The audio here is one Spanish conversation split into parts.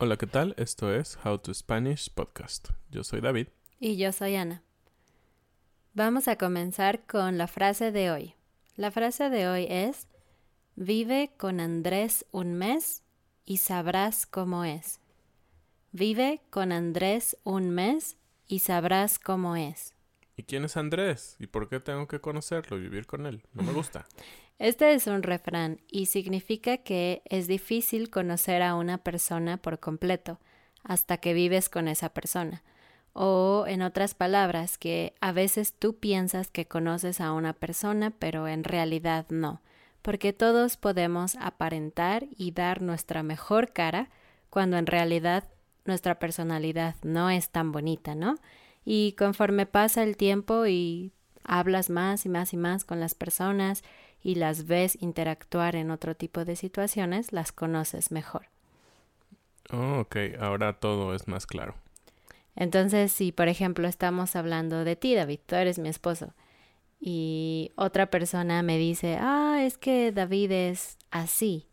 Hola, ¿qué tal? Esto es How to Spanish Podcast. Yo soy David. Y yo soy Ana. Vamos a comenzar con la frase de hoy. La frase de hoy es, vive con Andrés un mes y sabrás cómo es. Vive con Andrés un mes y sabrás cómo es. ¿Y quién es Andrés? ¿Y por qué tengo que conocerlo y vivir con él? No me gusta. Este es un refrán y significa que es difícil conocer a una persona por completo hasta que vives con esa persona. O, en otras palabras, que a veces tú piensas que conoces a una persona, pero en realidad no, porque todos podemos aparentar y dar nuestra mejor cara cuando en realidad nuestra personalidad no es tan bonita, ¿no? Y conforme pasa el tiempo y hablas más y más y más con las personas y las ves interactuar en otro tipo de situaciones, las conoces mejor. Oh, ok, ahora todo es más claro. Entonces, si por ejemplo estamos hablando de ti, David, tú eres mi esposo, y otra persona me dice, ah, es que David es así,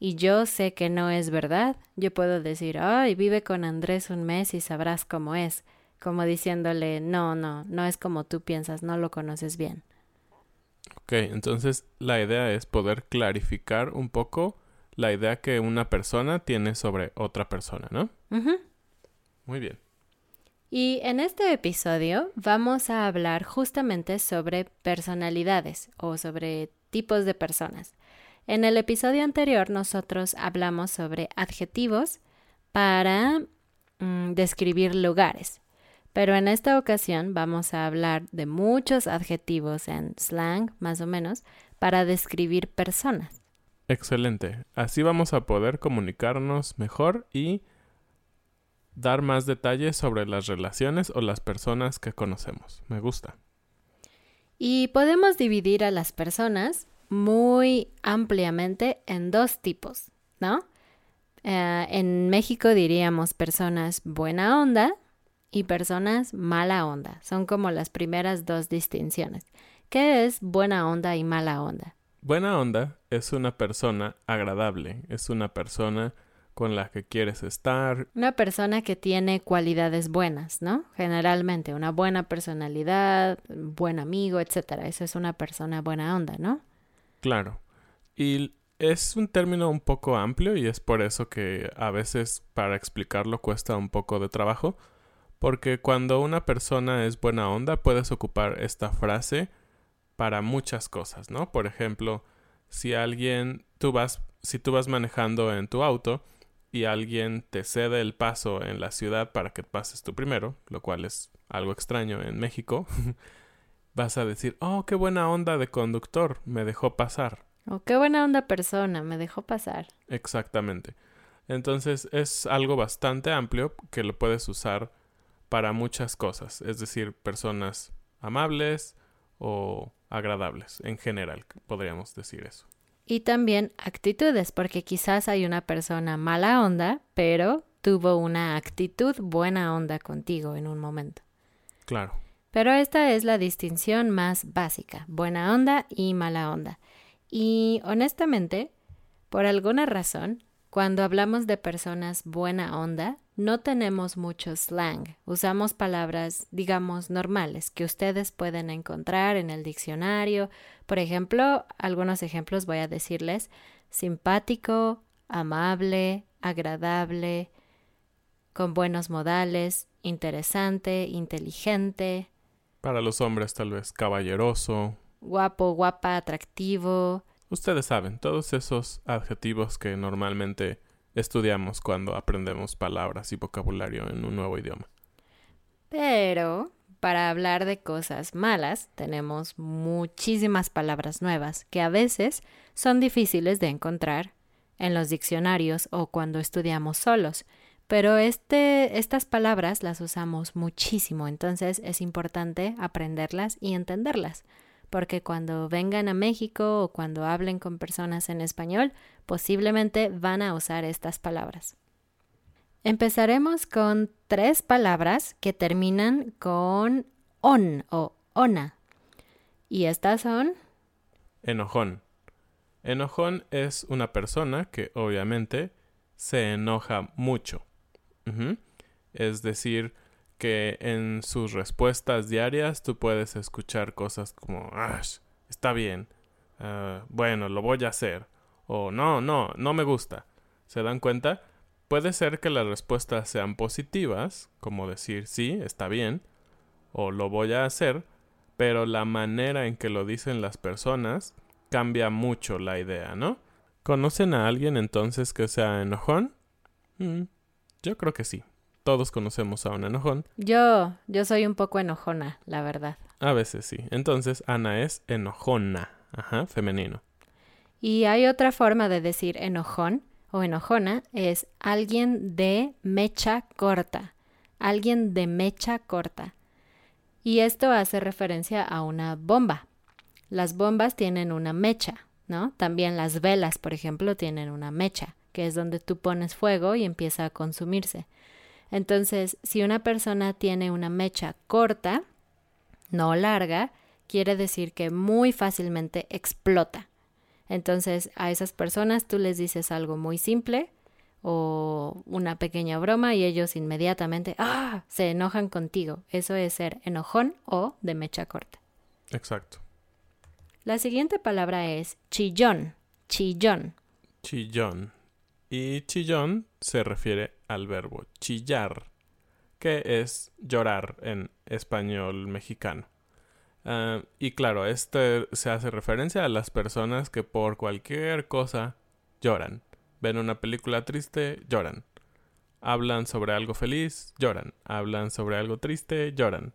y yo sé que no es verdad, yo puedo decir, ay, vive con Andrés un mes y sabrás cómo es, como diciéndole, no, no, no es como tú piensas, no lo conoces bien. Ok, entonces la idea es poder clarificar un poco la idea que una persona tiene sobre otra persona, ¿no? Muy bien. Y en este episodio vamos a hablar justamente sobre personalidades o sobre tipos de personas. En el episodio anterior nosotros hablamos sobre adjetivos para mm, describir lugares. Pero en esta ocasión vamos a hablar de muchos adjetivos en slang, más o menos, para describir personas. Excelente. Así vamos a poder comunicarnos mejor y dar más detalles sobre las relaciones o las personas que conocemos. Me gusta. Y podemos dividir a las personas muy ampliamente en dos tipos, ¿no? Eh, en México diríamos personas buena onda y personas mala onda. Son como las primeras dos distinciones. ¿Qué es buena onda y mala onda? Buena onda es una persona agradable, es una persona con la que quieres estar. Una persona que tiene cualidades buenas, ¿no? Generalmente, una buena personalidad, buen amigo, etcétera. Eso es una persona buena onda, ¿no? Claro. Y es un término un poco amplio y es por eso que a veces para explicarlo cuesta un poco de trabajo porque cuando una persona es buena onda puedes ocupar esta frase para muchas cosas, ¿no? Por ejemplo, si alguien, tú vas, si tú vas manejando en tu auto y alguien te cede el paso en la ciudad para que pases tú primero, lo cual es algo extraño en México, vas a decir, oh, qué buena onda de conductor, me dejó pasar. Oh, qué buena onda persona, me dejó pasar. Exactamente. Entonces es algo bastante amplio que lo puedes usar para muchas cosas, es decir, personas amables o agradables en general, podríamos decir eso. Y también actitudes, porque quizás hay una persona mala onda, pero tuvo una actitud buena onda contigo en un momento. Claro. Pero esta es la distinción más básica, buena onda y mala onda. Y honestamente, por alguna razón, cuando hablamos de personas buena onda, no tenemos mucho slang. Usamos palabras, digamos, normales que ustedes pueden encontrar en el diccionario. Por ejemplo, algunos ejemplos voy a decirles. Simpático, amable, agradable, con buenos modales, interesante, inteligente. Para los hombres tal vez caballeroso. Guapo, guapa, atractivo, Ustedes saben, todos esos adjetivos que normalmente estudiamos cuando aprendemos palabras y vocabulario en un nuevo idioma. Pero para hablar de cosas malas tenemos muchísimas palabras nuevas que a veces son difíciles de encontrar en los diccionarios o cuando estudiamos solos. Pero este, estas palabras las usamos muchísimo, entonces es importante aprenderlas y entenderlas porque cuando vengan a México o cuando hablen con personas en español, posiblemente van a usar estas palabras. Empezaremos con tres palabras que terminan con on o ona. Y estas son... Enojón. Enojón es una persona que obviamente se enoja mucho. Es decir, que en sus respuestas diarias tú puedes escuchar cosas como, ah, está bien, ah, bueno, lo voy a hacer, o no, no, no me gusta. ¿Se dan cuenta? Puede ser que las respuestas sean positivas, como decir sí, está bien, o lo voy a hacer, pero la manera en que lo dicen las personas cambia mucho la idea, ¿no? ¿Conocen a alguien entonces que sea enojón? Mm, yo creo que sí. Todos conocemos a un enojón. Yo, yo soy un poco enojona, la verdad. A veces sí. Entonces, Ana es enojona. Ajá, femenino. Y hay otra forma de decir enojón o enojona, es alguien de mecha corta. Alguien de mecha corta. Y esto hace referencia a una bomba. Las bombas tienen una mecha, ¿no? También las velas, por ejemplo, tienen una mecha, que es donde tú pones fuego y empieza a consumirse. Entonces, si una persona tiene una mecha corta, no larga, quiere decir que muy fácilmente explota. Entonces, a esas personas tú les dices algo muy simple o una pequeña broma y ellos inmediatamente, ah, se enojan contigo. Eso es ser enojón o de mecha corta. Exacto. La siguiente palabra es chillón, chillón. Chillón. Y chillón se refiere al verbo chillar, que es llorar en español mexicano. Ah, y claro, este se hace referencia a las personas que por cualquier cosa lloran. Ven una película triste, lloran. Hablan sobre algo feliz, lloran. Hablan sobre algo triste, lloran.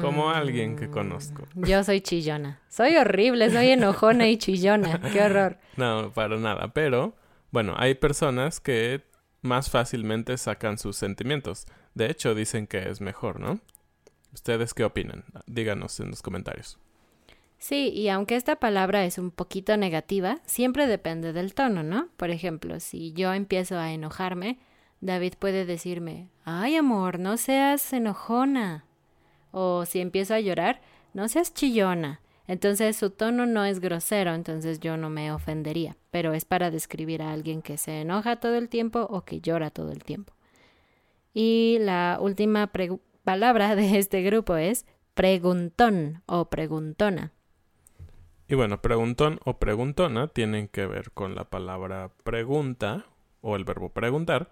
Como alguien que conozco. Mm, yo soy chillona. Soy horrible, soy enojona y chillona. Qué horror. No, para nada. Pero, bueno, hay personas que más fácilmente sacan sus sentimientos. De hecho, dicen que es mejor, ¿no? ¿Ustedes qué opinan? Díganos en los comentarios. Sí, y aunque esta palabra es un poquito negativa, siempre depende del tono, ¿no? Por ejemplo, si yo empiezo a enojarme, David puede decirme, ay amor, no seas enojona. O si empiezo a llorar, no seas chillona. Entonces su tono no es grosero, entonces yo no me ofendería, pero es para describir a alguien que se enoja todo el tiempo o que llora todo el tiempo. Y la última palabra de este grupo es preguntón o preguntona. Y bueno, preguntón o preguntona tienen que ver con la palabra pregunta o el verbo preguntar.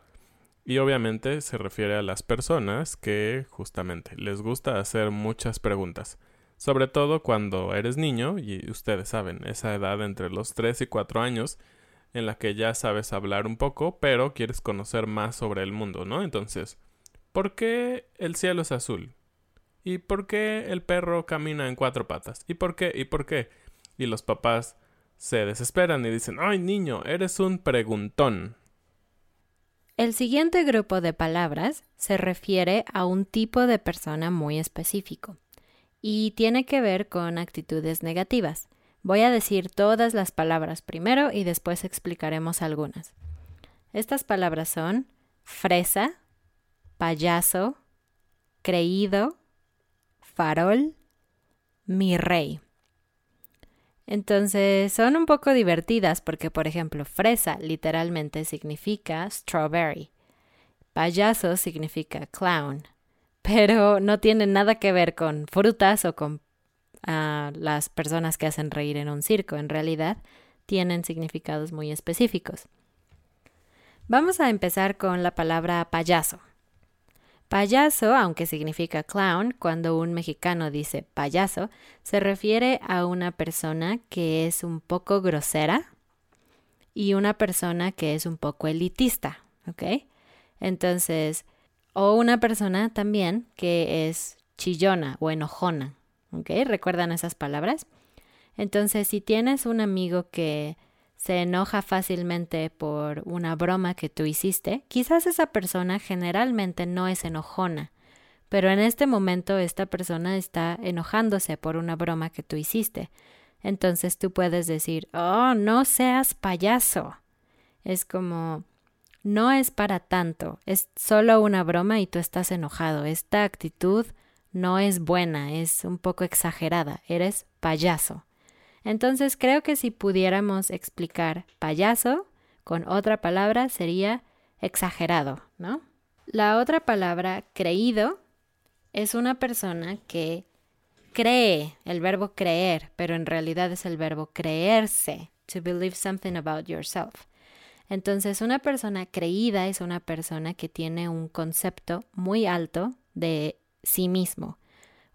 Y obviamente se refiere a las personas que justamente les gusta hacer muchas preguntas. Sobre todo cuando eres niño, y ustedes saben, esa edad entre los 3 y 4 años, en la que ya sabes hablar un poco, pero quieres conocer más sobre el mundo, ¿no? Entonces, ¿por qué el cielo es azul? ¿Y por qué el perro camina en cuatro patas? ¿Y por qué? ¿Y por qué? Y los papás se desesperan y dicen, ay niño, eres un preguntón. El siguiente grupo de palabras se refiere a un tipo de persona muy específico y tiene que ver con actitudes negativas. Voy a decir todas las palabras primero y después explicaremos algunas. Estas palabras son fresa, payaso, creído, farol, mi rey. Entonces son un poco divertidas porque, por ejemplo, fresa literalmente significa strawberry. Payaso significa clown. Pero no tiene nada que ver con frutas o con ah, las personas que hacen reír en un circo. En realidad tienen significados muy específicos. Vamos a empezar con la palabra payaso. Payaso, aunque significa clown, cuando un mexicano dice payaso, se refiere a una persona que es un poco grosera y una persona que es un poco elitista, ¿ok? Entonces, o una persona también que es chillona o enojona, ¿ok? ¿Recuerdan esas palabras? Entonces, si tienes un amigo que se enoja fácilmente por una broma que tú hiciste, quizás esa persona generalmente no es enojona, pero en este momento esta persona está enojándose por una broma que tú hiciste. Entonces tú puedes decir, oh, no seas payaso. Es como, no es para tanto, es solo una broma y tú estás enojado. Esta actitud no es buena, es un poco exagerada, eres payaso. Entonces creo que si pudiéramos explicar payaso con otra palabra sería exagerado, ¿no? La otra palabra creído es una persona que cree, el verbo creer, pero en realidad es el verbo creerse, to believe something about yourself. Entonces, una persona creída es una persona que tiene un concepto muy alto de sí mismo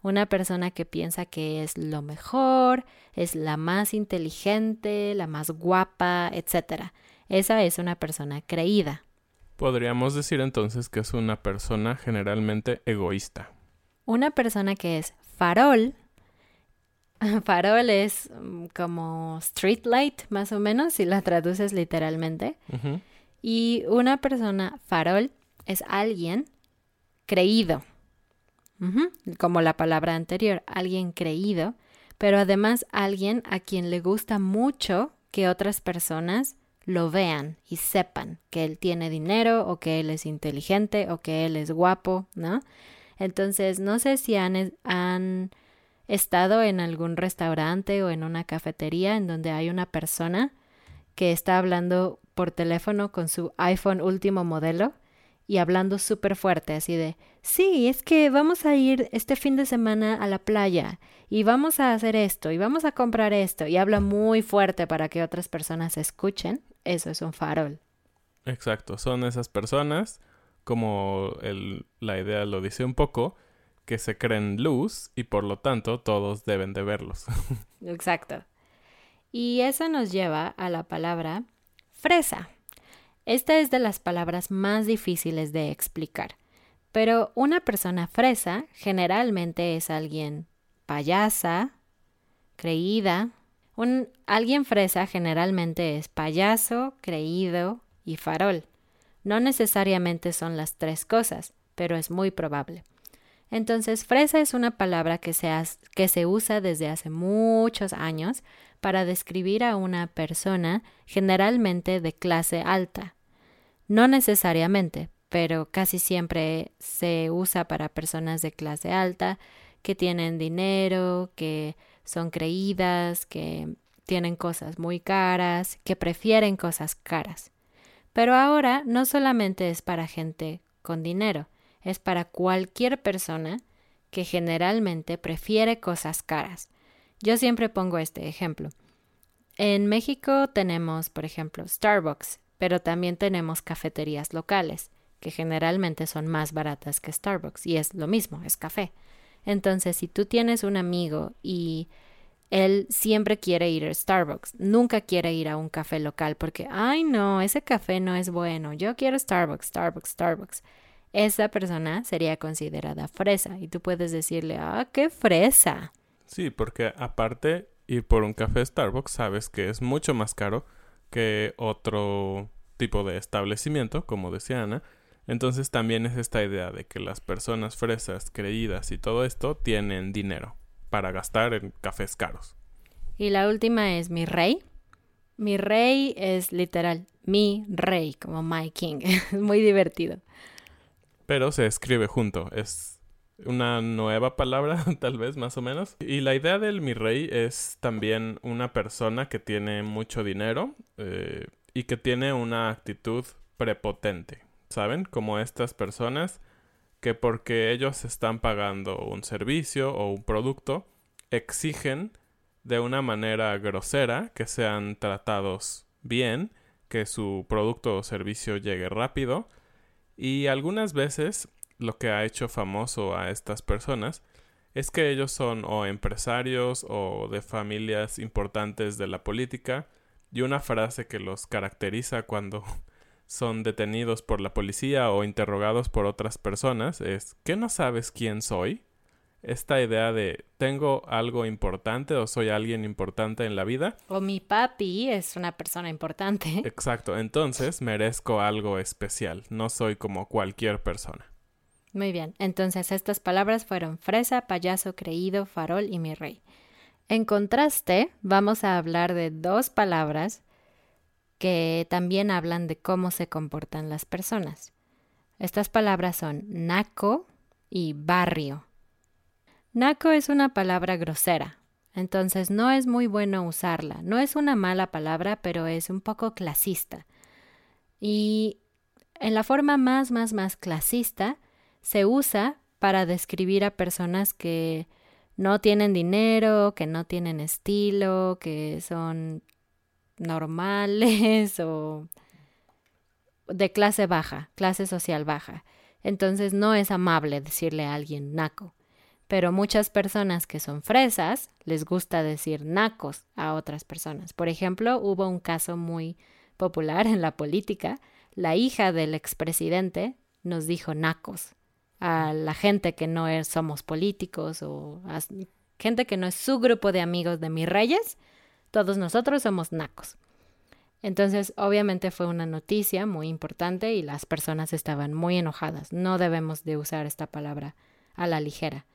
una persona que piensa que es lo mejor, es la más inteligente, la más guapa, etc. Esa es una persona creída. Podríamos decir entonces que es una persona generalmente egoísta. Una persona que es farol, farol es mm, como street light, más o menos, si la traduces literalmente. Y una persona farol es alguien creído como la palabra anterior, alguien creído, pero además alguien a quien le gusta mucho que otras personas lo vean y sepan que él tiene dinero o que él es inteligente o que él es guapo, ¿no? Entonces, no sé si han, han estado en algún restaurante o en una cafetería en donde hay una persona que está hablando por teléfono con su iPhone último modelo y hablando súper fuerte, así de, sí, es que vamos a ir este fin de semana a la playa y vamos a hacer esto y vamos a comprar esto y habla muy fuerte para que otras personas escuchen, eso es un farol. Exacto, son esas personas, como la idea lo dice un poco, que se creen luz y por lo tanto todos deben de verlos. Exacto. Y eso nos lleva a la palabra fresa. Esta es de las palabras más difíciles de explicar, pero una persona fresa generalmente es alguien payasa, creída. Un, alguien fresa generalmente es payaso, creído y farol. No necesariamente son las tres cosas, pero es muy probable. Entonces, fresa es una palabra que se, que se usa desde hace muchos años para describir a una persona generalmente de clase alta. No necesariamente, pero casi siempre se usa para personas de clase alta que tienen dinero, que son creídas, que tienen cosas muy caras, que prefieren cosas caras. Pero ahora no solamente es para gente con dinero, es para cualquier persona que generalmente prefiere cosas caras. Yo siempre pongo este ejemplo. En México tenemos, por ejemplo, Starbucks, pero también tenemos cafeterías locales, que generalmente son más baratas que Starbucks, y es lo mismo, es café. Entonces, si tú tienes un amigo y él siempre quiere ir a Starbucks, nunca quiere ir a un café local porque, ay no, ese café no es bueno, yo quiero Starbucks, Starbucks, Starbucks. Esa persona sería considerada fresa y tú puedes decirle, ah, qué fresa. Sí, porque aparte ir por un café Starbucks sabes que es mucho más caro que otro tipo de establecimiento, como decía Ana. Entonces también es esta idea de que las personas fresas, creídas y todo esto tienen dinero para gastar en cafés caros. Y la última es mi rey. Mi rey es literal mi rey, como my king. es muy divertido. Pero se escribe junto. Es una nueva palabra, tal vez, más o menos. Y la idea del mi rey es también una persona que tiene mucho dinero eh, y que tiene una actitud prepotente, ¿saben? Como estas personas que porque ellos están pagando un servicio o un producto, exigen de una manera grosera que sean tratados bien, que su producto o servicio llegue rápido y algunas veces lo que ha hecho famoso a estas personas es que ellos son o empresarios o de familias importantes de la política y una frase que los caracteriza cuando son detenidos por la policía o interrogados por otras personas es ¿qué no sabes quién soy? Esta idea de tengo algo importante o soy alguien importante en la vida. O mi papi es una persona importante. Exacto, entonces merezco algo especial, no soy como cualquier persona. Muy bien, entonces estas palabras fueron fresa, payaso, creído, farol y mi rey. En contraste, vamos a hablar de dos palabras que también hablan de cómo se comportan las personas. Estas palabras son naco y barrio. Naco es una palabra grosera, entonces no es muy bueno usarla. No es una mala palabra, pero es un poco clasista. Y en la forma más, más, más clasista, se usa para describir a personas que no tienen dinero, que no tienen estilo, que son normales o de clase baja, clase social baja. Entonces no es amable decirle a alguien naco. Pero muchas personas que son fresas les gusta decir nacos a otras personas. Por ejemplo, hubo un caso muy popular en la política. La hija del expresidente nos dijo nacos a la gente que no es, somos políticos o a gente que no es su grupo de amigos de mis reyes, todos nosotros somos nacos. Entonces, obviamente fue una noticia muy importante y las personas estaban muy enojadas. No debemos de usar esta palabra a la ligera.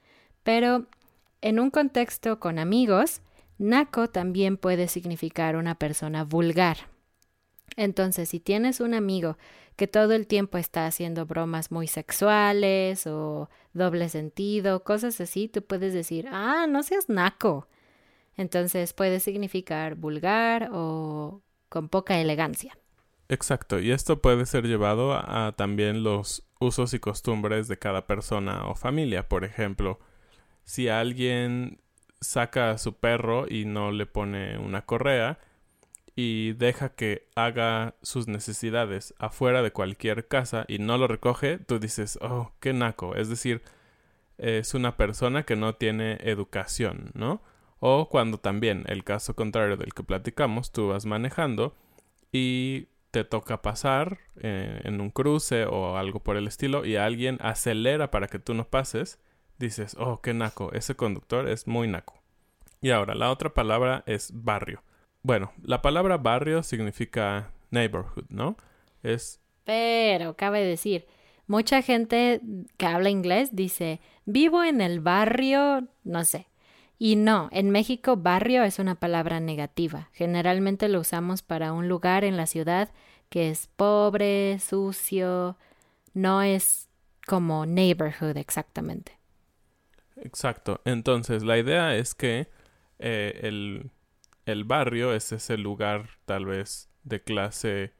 Pero en un contexto con amigos, naco también puede significar una persona vulgar. Entonces, si tienes un amigo que todo el tiempo está haciendo bromas muy sexuales o doble sentido, cosas así, tú puedes decir, ah, no seas naco. Entonces puede significar vulgar o con poca elegancia. Exacto, y esto puede ser llevado a, también los usos y costumbres de cada persona o familia. Por ejemplo, si alguien saca a su perro y no le pone una correa, y deja que haga sus necesidades afuera de cualquier casa y no lo recoge, tú dices, oh, qué naco. Es decir, es una persona que no tiene educación, ¿no? O cuando también, el caso contrario del que platicamos, tú vas manejando y te toca pasar eh, en un cruce o algo por el estilo y alguien acelera para que tú no pases, dices, oh, qué naco, ese conductor es muy naco. Y ahora, la otra palabra es barrio. Bueno, la palabra barrio significa neighborhood, ¿no? Es... Pero, cabe decir, mucha gente que habla inglés dice, vivo en el barrio, no sé. Y no, en México barrio es una palabra negativa. Generalmente lo usamos para un lugar en la ciudad que es pobre, sucio, no es como neighborhood exactamente. Exacto. Entonces, la idea es que eh, el el barrio es ese lugar tal vez de clase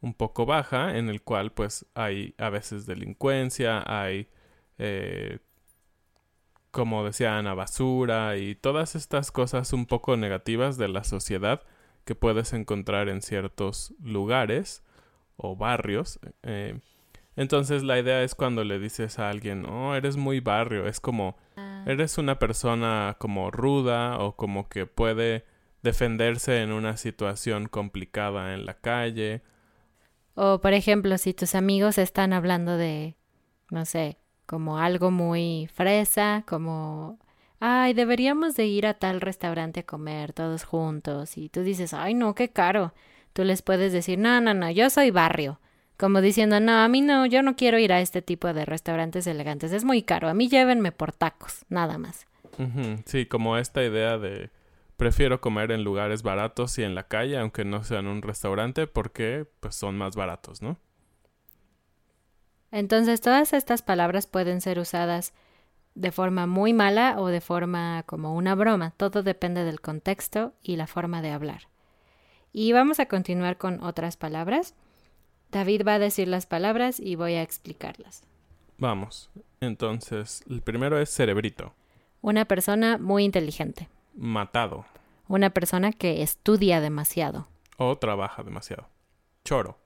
un poco baja en el cual pues hay a veces delincuencia, hay eh, como decía Ana basura y todas estas cosas un poco negativas de la sociedad que puedes encontrar en ciertos lugares o barrios. Eh, entonces la idea es cuando le dices a alguien, oh, eres muy barrio, es como eres una persona como ruda o como que puede defenderse en una situación complicada en la calle. O por ejemplo, si tus amigos están hablando de, no sé, como algo muy fresa, como ay, deberíamos de ir a tal restaurante a comer todos juntos. Y tú dices, ay, no, qué caro. Tú les puedes decir, no, no, no, yo soy barrio. Como diciendo, no, a mí no, yo no quiero ir a este tipo de restaurantes elegantes, es muy caro, a mí llévenme por tacos, nada más. Sí, como esta idea de prefiero comer en lugares baratos y en la calle, aunque no sean un restaurante, porque pues son más baratos, ¿no? Entonces, todas estas palabras pueden ser usadas de forma muy mala o de forma como una broma. Todo depende del contexto y la forma de hablar. Y vamos a continuar con otras palabras. David va a decir las palabras y voy a explicarlas. Vamos. Entonces, el primero es cerebrito, Una persona muy inteligente. matado Una persona que estudia demasiado. o trabaja demasiado. Choro,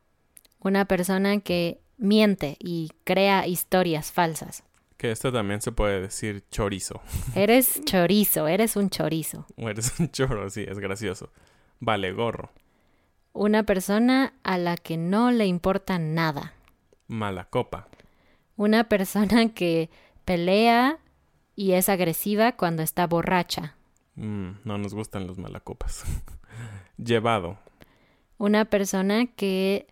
Una persona que miente y crea historias falsas. que esto también se puede decir chorizo. Eres chorizo, eres un chorizo. O eres un choro, sí, es gracioso. Vale, gorro, Una persona a la que no le importa nada. mala copa, Una persona que pelea y es agresiva cuando está borracha. Mm, no nos gustan los malacopas. Llevado, Una persona que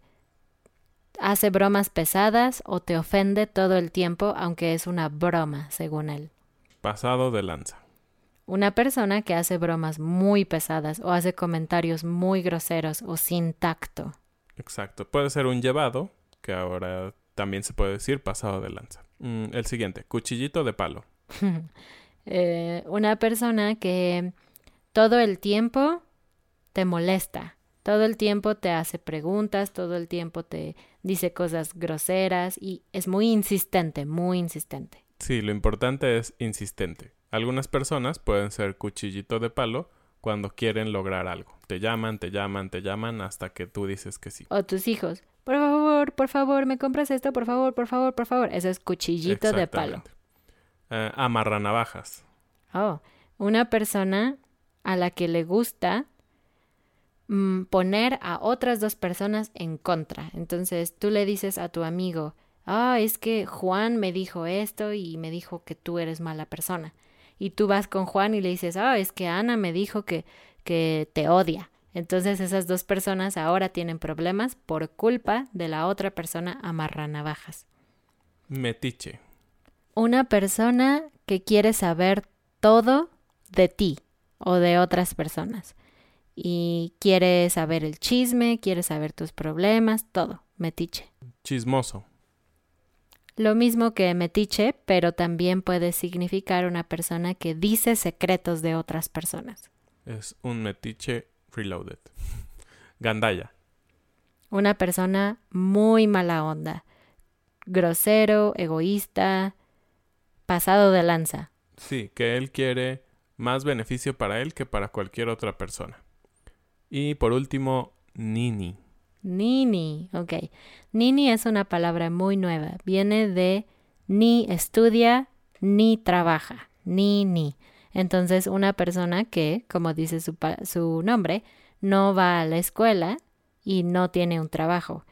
hace bromas pesadas o te ofende todo el tiempo, aunque es una broma, según él. pasado de lanza. Una persona que hace bromas muy pesadas o hace comentarios muy groseros o sin tacto. Exacto. Puede ser un llevado, que ahora también se puede decir pasado de lanza. Mm, el siguiente, cuchillito de palo. Eh, una persona que todo el tiempo te molesta, todo el tiempo te hace preguntas, todo el tiempo te dice cosas groseras y es muy insistente, muy insistente. Sí, lo importante es insistente. Algunas personas pueden ser cuchillito de palo cuando quieren lograr algo. Te llaman, te llaman, te llaman hasta que tú dices que sí. O tus hijos, por favor, por favor, me compras esto, por favor, por favor, por favor. Eso es cuchillito de palo. Eh, amarranavajas. Oh, una persona a la que le gusta mm, poner a otras dos personas en contra. Entonces tú le dices a tu amigo, ah, es que Juan me dijo esto y me dijo que tú eres mala persona. Y tú vas con Juan y le dices, ah, es que Ana me dijo que, que te odia. Entonces esas dos personas ahora tienen problemas por culpa de la otra persona amarranavajas. Metiche. Una persona que quiere saber todo de ti o de otras personas. Y quiere saber el chisme, quiere saber tus problemas, todo. Metiche. Chismoso. Lo mismo que metiche, pero también puede significar una persona que dice secretos de otras personas. Es un metiche reloaded. Gandaya. Una persona muy mala onda. Grosero, egoísta, pasado de lanza. Sí, que él quiere más beneficio para él que para cualquier otra persona. Y por último, nini. Nini, ok. Nini es una palabra muy nueva. Viene de ni estudia ni trabaja. Ni, ni. Entonces, una persona que, como dice su, su nombre, no va a la escuela y no tiene un trabajo.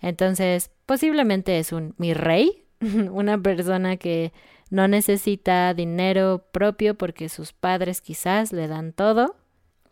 Entonces, posiblemente es un mi rey, una persona que no necesita dinero propio porque sus padres quizás le dan todo,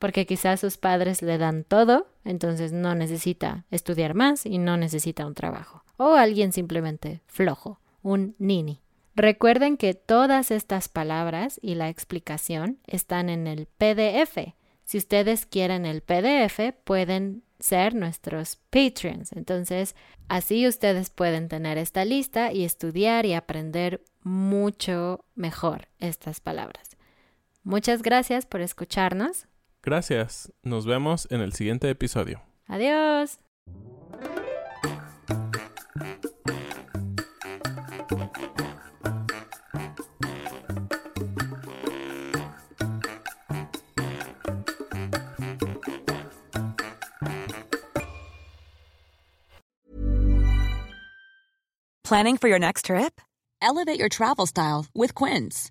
porque quizás sus padres le dan todo, entonces no necesita estudiar más y no necesita un trabajo. O alguien simplemente flojo, un nini. Recuerden que todas estas palabras y la explicación están en el PDF. Si ustedes quieren el PDF, pueden ser nuestros Patreons. Entonces, así ustedes pueden tener esta lista y estudiar y aprender mucho mejor estas palabras. Muchas gracias por escucharnos. Gracias. Nos vemos en el siguiente episodio. Adiós. Planning for your next trip? Elevate your travel style with Quince.